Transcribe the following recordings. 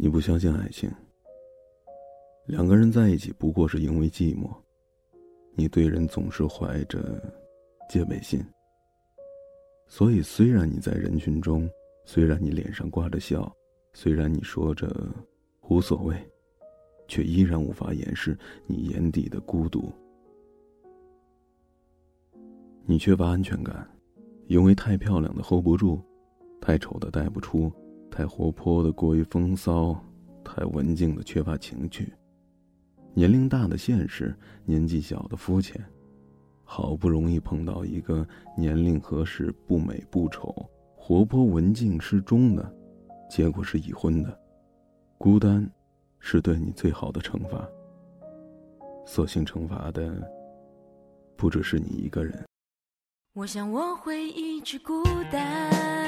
你不相信爱情。两个人在一起不过是因为寂寞。你对人总是怀着戒备心，所以虽然你在人群中，虽然你脸上挂着笑，虽然你说着无所谓，却依然无法掩饰你眼底的孤独。你缺乏安全感，因为太漂亮的 hold 不住，太丑的带不出。太活泼的过于风骚，太文静的缺乏情趣，年龄大的现实，年纪小的肤浅，好不容易碰到一个年龄合适、不美不丑、活泼文静适中的，结果是已婚的，孤单，是对你最好的惩罚。所幸惩罚的，不只是你一个人。我想我会一直孤单。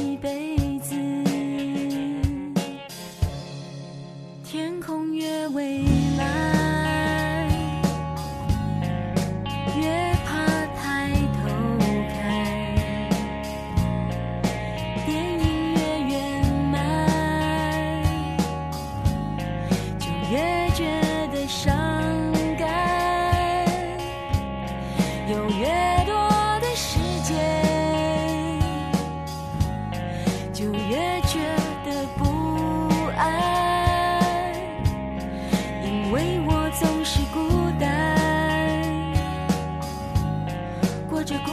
越觉得伤感。有越多的时间，就越觉得不安，因为我总是孤单，过着孤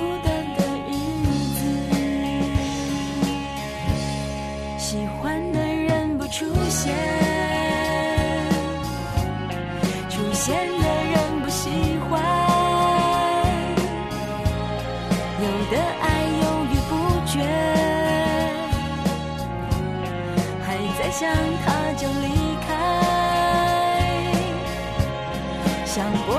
出现的人不喜欢，有的爱犹豫不决，还在想他就离开，想过